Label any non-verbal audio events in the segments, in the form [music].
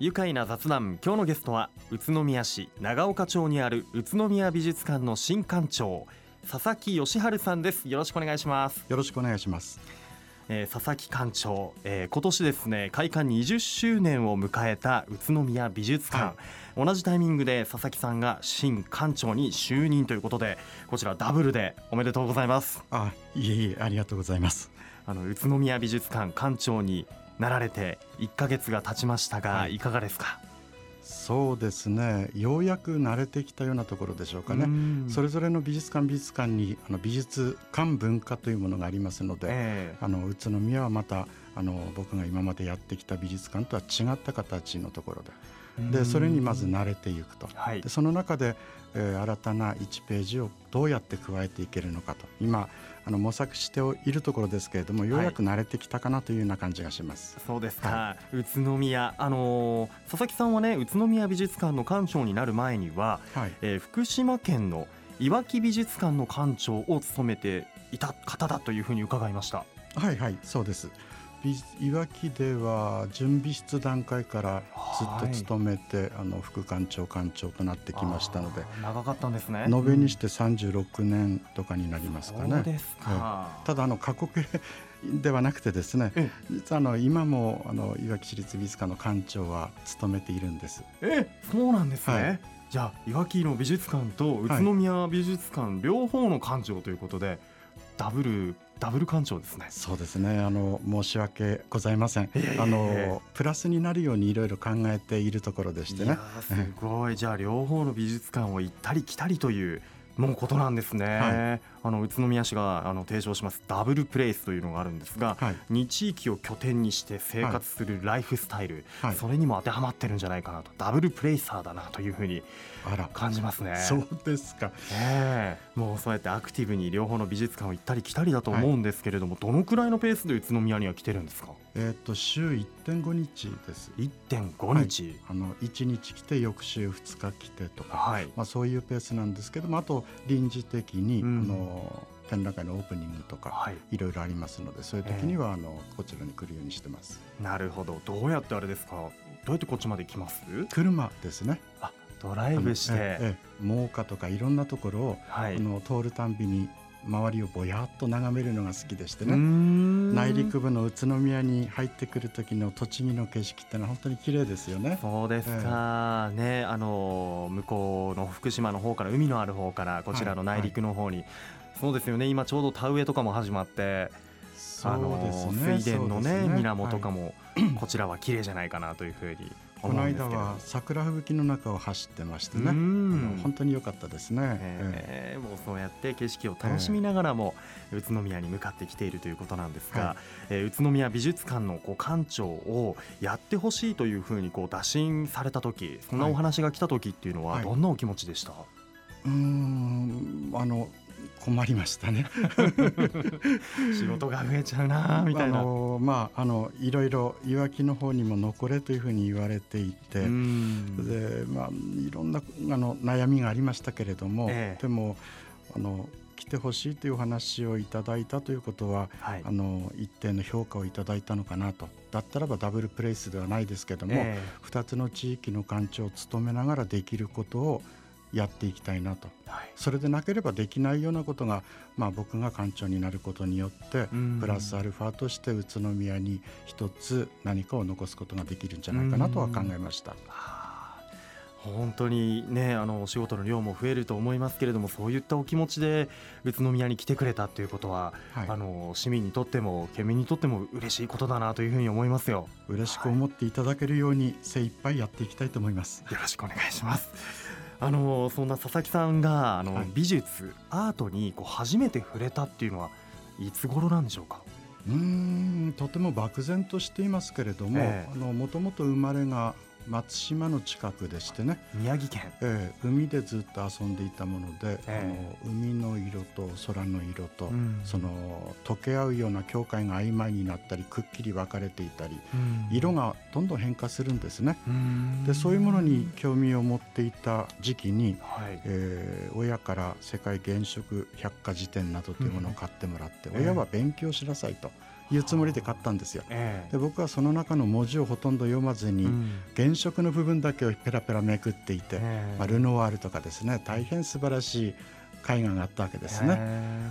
愉快な雑談今日のゲストは宇都宮市長岡町にある宇都宮美術館の新館長佐々木義治さんです。よろしくお願いします。よろしくお願いします。えー、佐々木館長、えー、今年ですね開館20周年を迎えた宇都宮美術館、はい、同じタイミングで佐々木さんが新館長に就任ということでこちらダブルでおめでとうございます。あいえいえありがとうございます。あの宇都宮美術館館長になられて1ヶ月が経ちましたが、はい、いかがですか？そうですね。ようやく慣れてきたようなところでしょうかね。それぞれの美術館美術館にあの美術館文化というものがありますので、えー、あの宇都宮はまたあの僕が今までやってきた美術館とは違った形のところで。でそれにまず慣れていくと、はい、でその中で、えー、新たな1ページをどうやって加えていけるのかと。今あの模索しているところですけれどもようやく慣れてきたかなというような感じがします。はい、そうですか、はい、宇都宮あのー、佐々木さんはね宇都宮美術館の館長になる前には、はい、えー、福島県のいわき美術館の館長を務めていた方だというふうに伺いました。はいはいそうです。いわきでは準備室段階からずっと勤めて、はい、あの副館長館長となってきましたので長かったんですね。延べにして36年とかになりますかね。そうですか、ただあの過去形ではなくてですね実はあの今もあのいわき市立美術館の館長は務めているんです。えそうなんですね、はい。じゃあいわきの美術館と宇都宮美術館両方の館長ということで、ダブルダブル館長ですね。そうですね。あの申し訳ございません。えー、あのプラスになるようにいろいろ考えているところでしてね。すごい。じゃあ両方の美術館を行ったり来たりというもうことなんですね、はい、あの宇都宮市があの提唱しますダブルプレイスというのがあるんですが、はい、2地域を拠点にして生活するライフスタイル、はい、それにも当てはまってるんじゃないかなとダブルプレイサーだなというふうに感じますね。そうですか、ね、もうそうやってアクティブに両方の美術館を行ったり来たりだと思うんですけれども、どのくらいのペースで宇都宮には来てるんですか？えー、と週1.5日です。1.5日、はい、あの1日来て翌週2日来てとか、はい、まあ、そういうペースなんですけどもあと臨時的に、うん、あの展覧会のオープニングとか、はい、いろいろありますのでそういう時には、あのこちらに来るようにしてます。なるほど。どうやってあれですか？どうやってこっちまで来ます？車ですね。あドライブして、ええ、真岡とかいろんなところを、はい、あの通るたんびに周りをぼやっと眺めるのが好きでしてね内陸部の宇都宮に入ってくる時の栃木の景色ってのは本当に綺麗ですよね。そうですか、えー、ねあの向こうの福島の方から海のある方からこちらの内陸の方に、はい。はい、そうですよね。今ちょうど田植えとかも始まって。あの、ね、水田のね、ね、水面とかも、こちらは綺麗じゃないかなというふうにこの間は桜吹雪の中を走ってましてね。本当に良かったですね、えー、もうそうやって景色を楽しみながらも、宇都宮に向かってきているということなんですが、はい、えー、宇都宮美術館のこう館長をやってほしいというふうにこう打診された時そんなお話が来た時っていうのはどんなお気持ちでした、はいはい、うん。あの困りましたね。[laughs] 仕事が増えちゃうなみたいな。あのまああのいろいろいわきの方にも残れというふうに言われていてでまあいろんなあの悩みがありましたけれども、ええ、でもあの来てほしいという話をいただいたということは、はい、あの一定の評価をいただいたのかなと。だったらばダブルプレイスではないですけども、えー、2つの地域の館長を務めながらできることをやっていきたいなと、はい、それでなければできないようなことが、まあ、僕が館長になることによってプラスアルファとして宇都宮に一つ何かを残すことができるんじゃないかなとは考えました。本当にねあのお仕事の量も増えると思いますけれどもそういったお気持ちで宇都宮に来てくれたということは、はい、あの市民にとっても県民にとっても嬉しいことだなというふうに思いますよ。嬉しく思っていただけるように精一杯やっていきたいと思います、よろしくお願いしますあのそんな佐々木さんがあの、はい、美術アートにこう初めて触れたっていうのはいつ頃なんでしょうか？うんとても漠然としていますけれども、もともと生まれが松島の近くでしてね。宮城県、えー、海でずっと遊んでいたもので、えー、あの海の色と空の色と、うん、その溶け合うような境界が曖昧になったりくっきり分かれていたり、うん、色がどんどん変化するんですね。でそういうものに興味を持っていた時期に、はい、えー、親から世界原色百科事典などというものを買ってもらって、うん、親は勉強しなさいと。いうつもりで買ったんですよ。えー、で僕はその中の文字をほとんど読まずに、うん、原色の部分だけをペラペラめくっていて、えー、まあ、ルノワールとかですね大変素晴らしい絵画があったわけですね。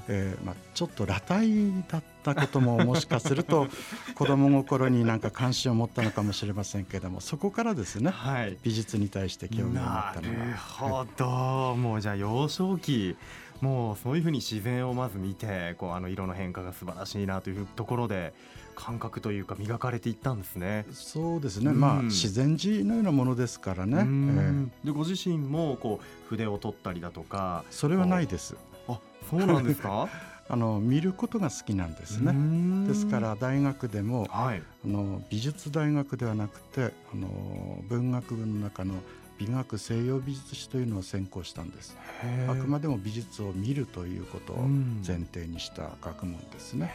えー、まあ、ちょっと裸体だったことももしかすると [laughs] 子供心になんか関心を持ったのかもしれませんけれどもそこからですね、はい、美術に対して興味を持ったのは。なるほど、はい、もうじゃあ幼少期もうそういうふうに自然をまず見てこうあの色の変化が素晴らしいなというところで感覚というか磨かれていったんですね。そうですね、うん、まあ自然寺のようなものですからね。えー、でご自身もこう筆を取ったりだとかそれはないです。あそうなんですか？[laughs] あの見ることが好きなんですね。ですから大学でも、はい、あの美術大学ではなくてあの文学部の中の美学西洋美術史というのを専攻したんですあくまでも美術を見るということを前提にした学問ですね。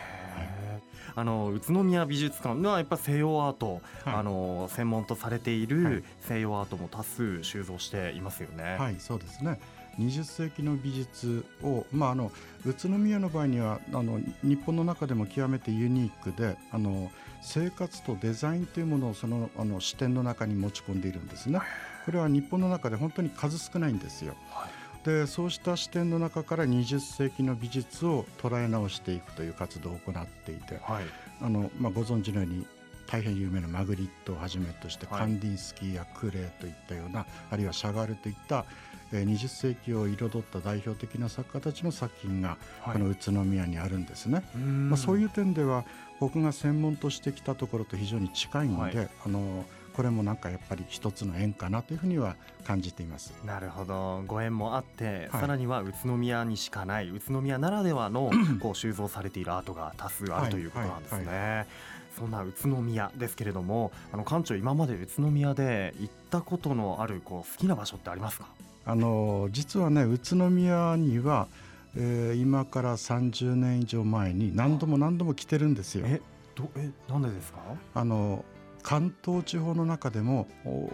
あの宇都宮美術館はやっぱ西洋アート、はい、あの専門とされている西洋アートも多数収蔵していますよね。はい、そうですね。20世紀の美術を、まあ、あの宇都宮の場合にはあの日本の中でも極めてユニークであの生活とデザインというものをそのあの視点の中に持ち込んでいるんですね。これは日本の中で本当に数少ないんですよ。はい。でそうした視点の中から20世紀の美術を捉え直していくという活動を行っていて、はい、あのまあ、ご存知のように大変有名なマグリットをはじめとして、カンディンスキーやクレーといったようなあるいはシャガールといった、えー、20世紀を彩った代表的な作家たちの作品がこの宇都宮にあるんですね。はい、まあ、そういう点では僕が専門としてきたところと非常に近いので、はい、あのこれもなんかやっぱり一つの縁かなというふうには感じています。なるほど。ご縁もあって、はい、さらには宇都宮にしかない宇都宮ならではの [clears throat] こう収蔵されているアートが多数あるということなんですね。そんな宇都宮ですけれどもあの館長今まで宇都宮で行ったことのあるこう好きな場所ってありますか？あの実はね宇都宮には、えー、今から30年以上前に何度も何度も来てるんですよ。えどえなんでですか？あの関東地方の中でも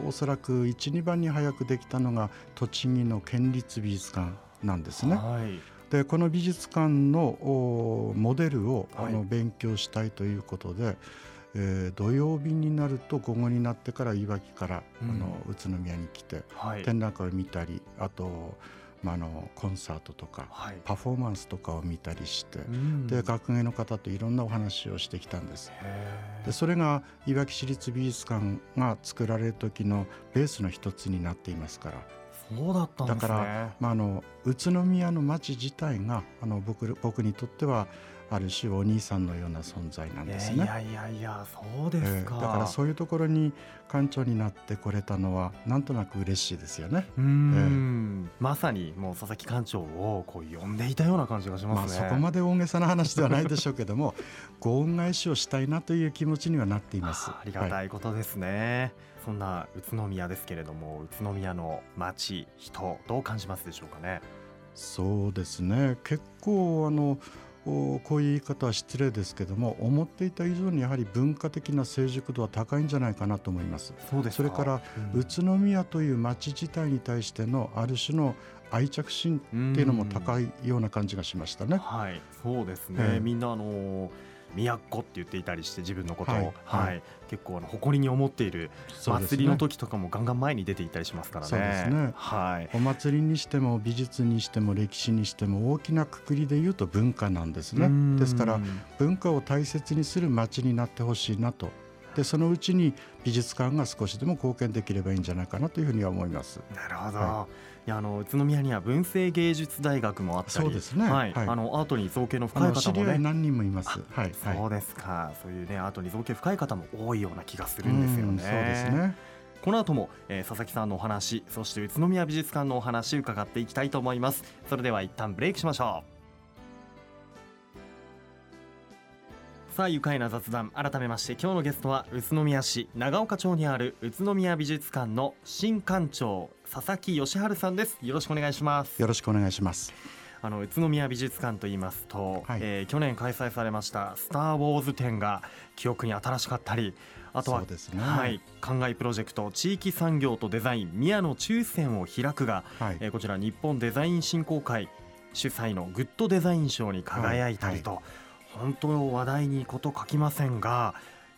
おそらく12番に早くできたのが栃木の県立美術館なんですね。はい、でこの美術館のモデルを、あの勉強したいということで、えー、土曜日になると午後になってからいわきから、うん、あの宇都宮に来て、はい、展覧会を見たりあとまあ、あのコンサートとか、はい、パフォーマンスとかを見たりして、うん、で学芸の方といろんなお話をしてきたんです。でそれがいわき市立美術館が作られる時のベースの一つになっていますから。そうだったんです、ね、だから、まあ、あの宇都宮の町自体があの僕僕にとってはある種お兄さんのような存在なんですね。いやいやいやそうですか、えー、だからそういうところに館長になってこれたのはなんとなく嬉しいですよね。うん、えー、まさにもう佐々木館長をこう呼んでいたような感じがしますね。まあ、そこまで大げさな話ではないでしょうけども [laughs] ご恩返しをしたいなという気持ちにはなっています。ありがたいことですね。はい、そんな宇都宮ですけれども宇都宮の街人どう感じますでしょうかね？そうですね結構あのこういう言い方は失礼ですけども思っていた以上にやはり文化的な成熟度は高いんじゃないかなと思います。そうですそれから、うん、宇都宮という町自体に対してのある種の愛着心っていうのも高いような感じがしましたね。はい。そうですね、えー、みんなあのー都って言っていたりして自分のことを、はい、はい、結構あの誇りに思っている祭りの時とかもガンガン前に出ていたりしますからね。そうですね。はい、お祭りにしても美術にしても歴史にしても大きなくくりで言うと文化なんですね。ですから文化を大切にする街になってほしいなと。でそのうちに美術館が少しでも貢献できればいいんじゃないかなというふうには思います。なるほど、はいあの宇都宮には文政芸術大学もあったりそうですね、はい、はい、あのアートに造形の深い方もね。何人もいます、はい、そうですか。そういうねアートに造形深い方も多いような気がするんですよね。そうですね。この後も、えー、佐々木さんのお話そして宇都宮美術館のお話伺っていきたいと思います。それでは一旦ブレイクしましょう。さあ愉快な雑談改めまして今日のゲストは宇都宮市長岡町にある宇都宮美術館の新館長佐々木義治さんです。よろしくお願いします。よろしくお願いします。あの宇都宮美術館と言いますと、はい、えー、去年開催されましたスター・ウォーズ展が記憶に新しかったりあとは、ね、はい、灌漑プロジェクト地域産業とデザイン宮野中線を開くが、はい、えー、こちら日本デザイン振興会主催のグッドデザイン賞に輝いたりと、はいはい。本当話題にこと書きませんが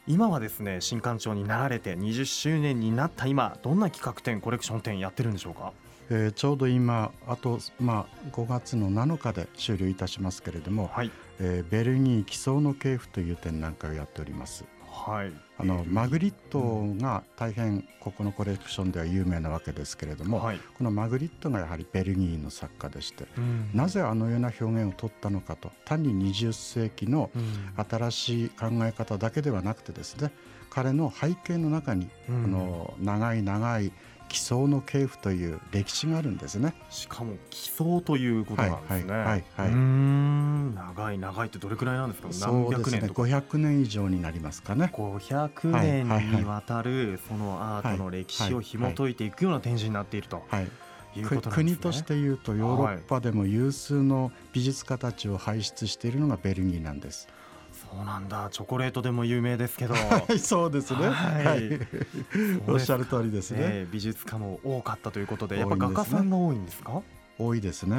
今はですね新館長になられて20周年になった今どんな企画展コレクション展やってるんでしょうか？えー、ちょうど今あと、まあ、5月の7日で終了いたしますけれども、はい、えー、ベルギー奇想の系譜という展覧会をやっております。はい、あのマグリットが大変ここのコレクションでは有名なわけですけれども、はい、このマグリットがやはりベルギーの作家でして、うん、なぜあのような表現を取ったのかと単に20世紀の新しい考え方だけではなくてですね彼の背景の中に、うん、の長い長い奇想の系譜という歴史があるんですねしかも奇想ということなんですねはいはい、はい、うん長い長いってどれくらいなんですかそうですね500年以上になりますかね500年にわたるそのアートの歴史を紐解いていくような展示になっていると、はいね、国としていうとヨーロッパでも有数の美術家たちを輩出しているのがベルギーなんです。そうなんだ。チョコレートでも有名ですけど。そうですね、はい、おっしゃる通りですね、えー、美術家も多かったということでやっぱ画家さんが多いんですか？多いですね。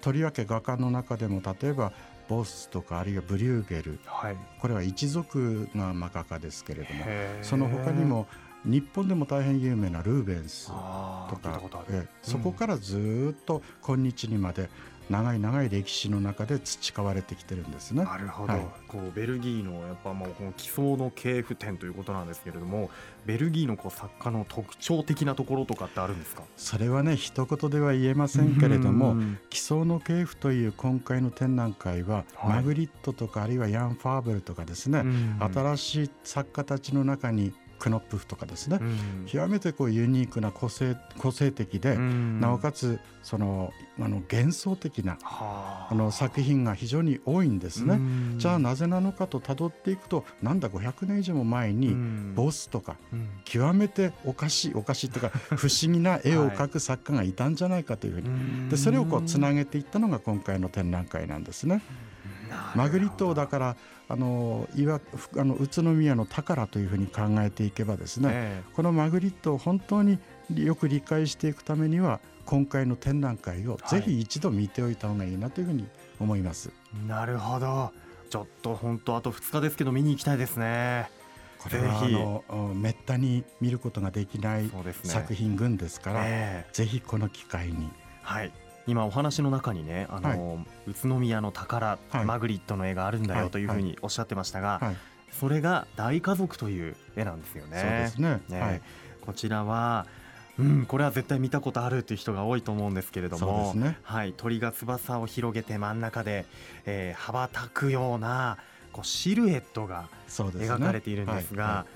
とりわけ画家の中でも例えばボスとかあるいはブリューゲル、はい、これは一族が画家ですけれどもその他にも日本でも大変有名なルーベンスとかえそこからずっと今日にまで長い長い歴史の中で培われてきてるんですね。なるほど、はい、こうベルギーのやっぱもうこの奇想の系譜展ということなんですけれどもベルギーのこう作家の特徴的なところとかってあるんですか？それはね一言では言えませんけれども奇想の系譜という今回の展覧会は、はい、マグリットとかあるいはヤン・ファーブルとかですね新しい作家たちの中にクノップフとかですね、うん、極めてこうユニークな個性個性的で、うん、なおかつそのあの幻想的なあ。の作品が非常に多いんですね。じゃあなぜなのかと辿っていくとなんだ500年以上も前にボスとか、極めておかしいおかしいというか [laughs] 不思議な絵を描く作家がいたんじゃないかというふうに。でそれをこうつなげていったのが今回の展覧会なんですね。マグリットだからあのいわあの宇都宮の宝というふうに考えていけばですね、えー、このマグリットを本当によく理解していくためには今回の展覧会をぜひ一度見ておいた方がいいなというふうに思います。はい、なるほど。ちょっと本当あと2日ですけど見に行きたいですね。これはあのめったに見ることができない作品群ですから、ねえ。ー、ぜひこの機会に。はい今お話の中にねあの、はい、宇都宮の宝、はい、マグリットの絵があるんだよというふうにおっしゃってましたが、はい、それが大家族という絵なんですよね。そうですね、ね、こちらはうん、これは絶対見たことあるという人が多いと思うんですけれども、ね、はい、鳥が翼を広げて真ん中で、えー、羽ばたくようなこうシルエットが描かれているんですが。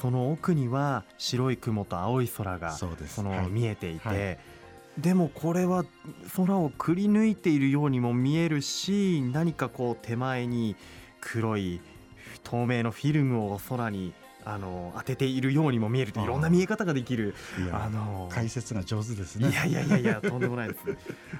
そ、の奥には白い雲と青い空がその見えていて、でもこれは空をくり抜いているようにも見えるし何かこう手前に黒い透明のフィルムを空にあの当てているようにも見えるといろんな見え方ができるあの解説が上手ですね。いやいやいやいやとんでもないです。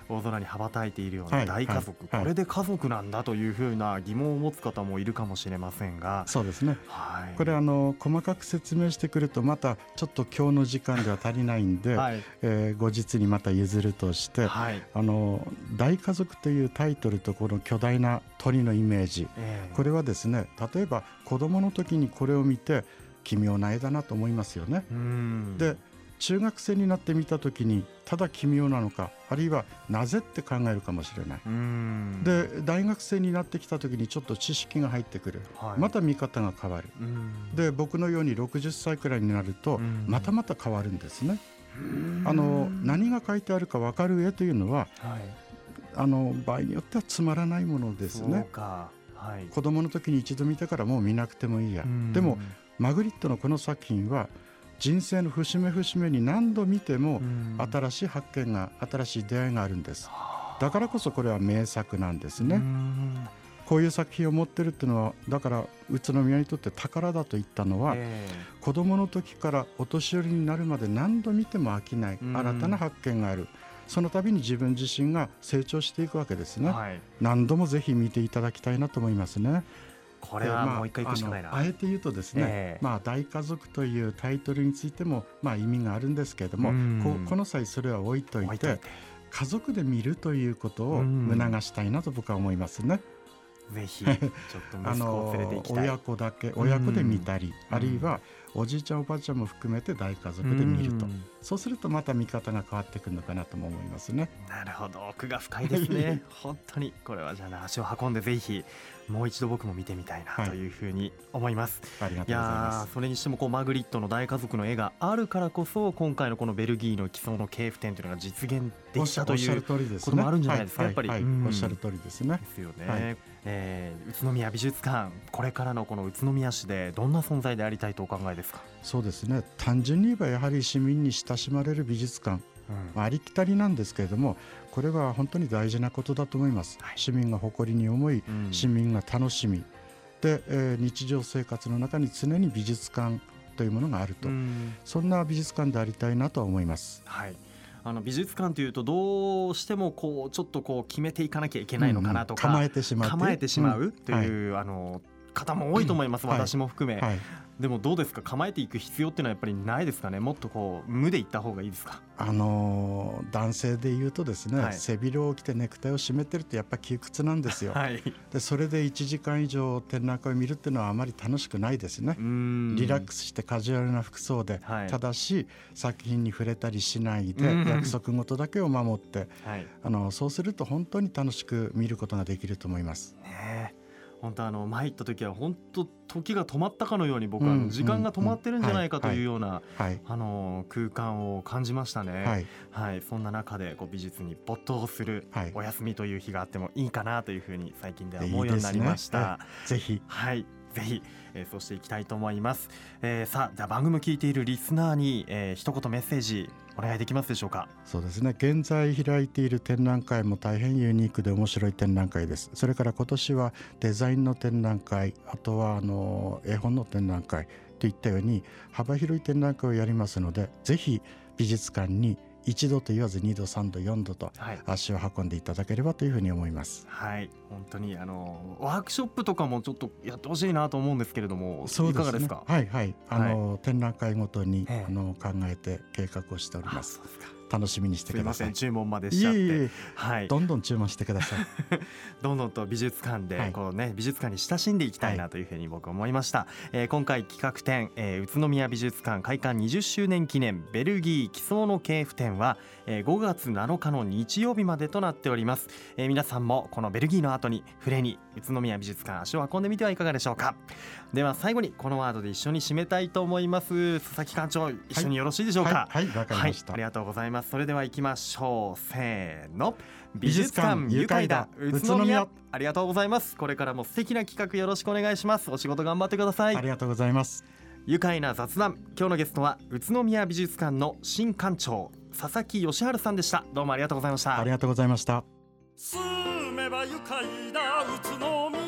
大空に羽ばたいているような大家族、はいはい、これで家族なんだというふうな疑問を持つ方もいるかもしれませんが。そうですね、はい、これあの細かく説明してくるとまたちょっと今日の時間では足りないんで、はい、えー、後日にまた譲るとして、はい、あの大家族というタイトルとこの巨大な鳥のイメージ、えー、これはですね例えば子供の時にこれを見て奇妙な絵だなと思いますよね。で中学生になってみた時にただ奇妙なのかあるいはなぜって考えるかもしれない。で大学生になってきた時にちょっと知識が入ってくる、はい、また見方が変わる。で僕のように60歳くらいになるとまたまた変わるんですね。あの何が書いてあるか分かる絵というのは、はい、あの場合によってはつまらないものですね、はい、子供の時に一度見てからもう見なくてもいいや。でもマグリットのこの作品は人生の節目節目に何度見ても新しい発見が新しい出会いがあるんです。だからこそこれは名作なんですね。こういう作品を持ってるっていうのはだから宇都宮にとって宝だと言ったのは、えー、子供の時からお年寄りになるまで何度見ても飽きない新たな発見がある。その度に自分自身が成長していくわけですね、はい、何度もぜひ見ていただきたいなと思いますね。これはもう一回行くしかないな、まあ、あえて言うとですね、えー、まあ、大家族というタイトルについても、まあ、意味があるんですけれどもここの際それは置いといて家族で見るということを促したいなと僕は思いますね。ぜひちょっと息子を連れて行きたい。[laughs] 親子だけ親子で見たり、あるいはおじいちゃんおばあちゃんも含めて大家族で見ると、そうするとまた見方が変わってくるのかなとも思いますね。なるほど。奥が深いですね。[laughs] 本当に。これはじゃあ足を運んでぜひもう一度僕も見てみたいなとい。うふうに思います、はい、ありがとうございます。それにしてもこうマグリットの大家族の絵があるからこそ今回のこのベルギーの基礎の系譜展というのが実現できたということもあるんじゃないですか、やっぱり、おっしゃる通りですね。ですよね、はい、えー、宇都宮美術館これからのこの宇都宮市でどんな存在でありたいとお考えですか？そうですね。単純に言えばやはり市民に親しまれる美術館、うん、ありきたりなんですけれどもこれは本当に大事なことだと思います、はい、市民が誇りに思い、うん、市民が楽しみ。で、えー、日常生活の中に常に美術館というものがあると、うん、そんな美術館でありたいなと思います。はい。あの美術館というとどうしてもこうちょっとこう決めていかなきゃいけないのかなとか、うん、構えてしまう。構えてしまうという、はい、あの方も多いと思います、私も含め、はい、でもどうですか構えていく必要っていうのはやっぱりないですかね？もっとこう無でいった方がいいですか？あのー、男性で言うとですね、はい、背広を着てネクタイを締めてるとやっぱり窮屈なんですよ、はい、でそれで1時間以上展覧会を見るっていうのはあまり楽しくないですね。リラックスしてカジュアルな服装で、はい、ただし作品に触れたりしないで約束事だけを守って、あのそうすると本当に楽しく見ることができると思います。ね本当あの前行った時は本当時が止まったかのように僕は時間が止まってるんじゃないかというようなあの空間を感じましたね。はい、はい、そんな中でこう美術に没頭するお休みという日があってもいいかなというふうに最近では思うようになりました。いいぜひ。はいぜひ、えー、そうしていきたいと思います、えー、さあじゃあ番組聞いているリスナーに、えー、一言メッセージお願いできますでしょうか？そうですね。現在開いている展覧会も大変ユニークで面白い展覧会です。それから今年はデザインの展覧会あとはあの絵本の展覧会といったように幅広い展覧会をやりますのでぜひ美術館に一度と言わず二度三度四度と足を運んでいただければというふうに思います。はい、本当にあのワークショップとかもちょっとやってほしいなと思うんですけれども、そう、ね、いかがですか？はいはい。あの、はい、展覧会ごとに、あの考えて計画をしております。楽しみにしてください。注文までしちゃって、はい、どんどん注文してください。[laughs] どんどんと美術館でこうね、はい、美術館に親しんでいきたいなというふうに僕は思いました。はい、えー、今回企画展、えー、宇都宮美術館開館20周年記念ベルギー奇想の系譜展は、えー、5月7日の日曜日までとなっております。えー、皆さんもこのベルギーの後に触れに宇都宮美術館足を運んでみてはいかがでしょうか。では最後にこのワードで一緒に締めたいと思います。佐々木館長一緒によろしいでしょうか？はい、わ、はい、かりました、ありがとうございます。それでは行きましょう。せーの。美術館愉快だ。宇都宮。ありがとうございます。これからも素敵な企画よろしくお願いします。お仕事頑張ってください。ありがとうございます。愉快な雑談。今日のゲストは宇都宮美術館の新館長佐々木義治さんでした。どうもありがとうございました。ありがとうございました。住めば愉快だ宇都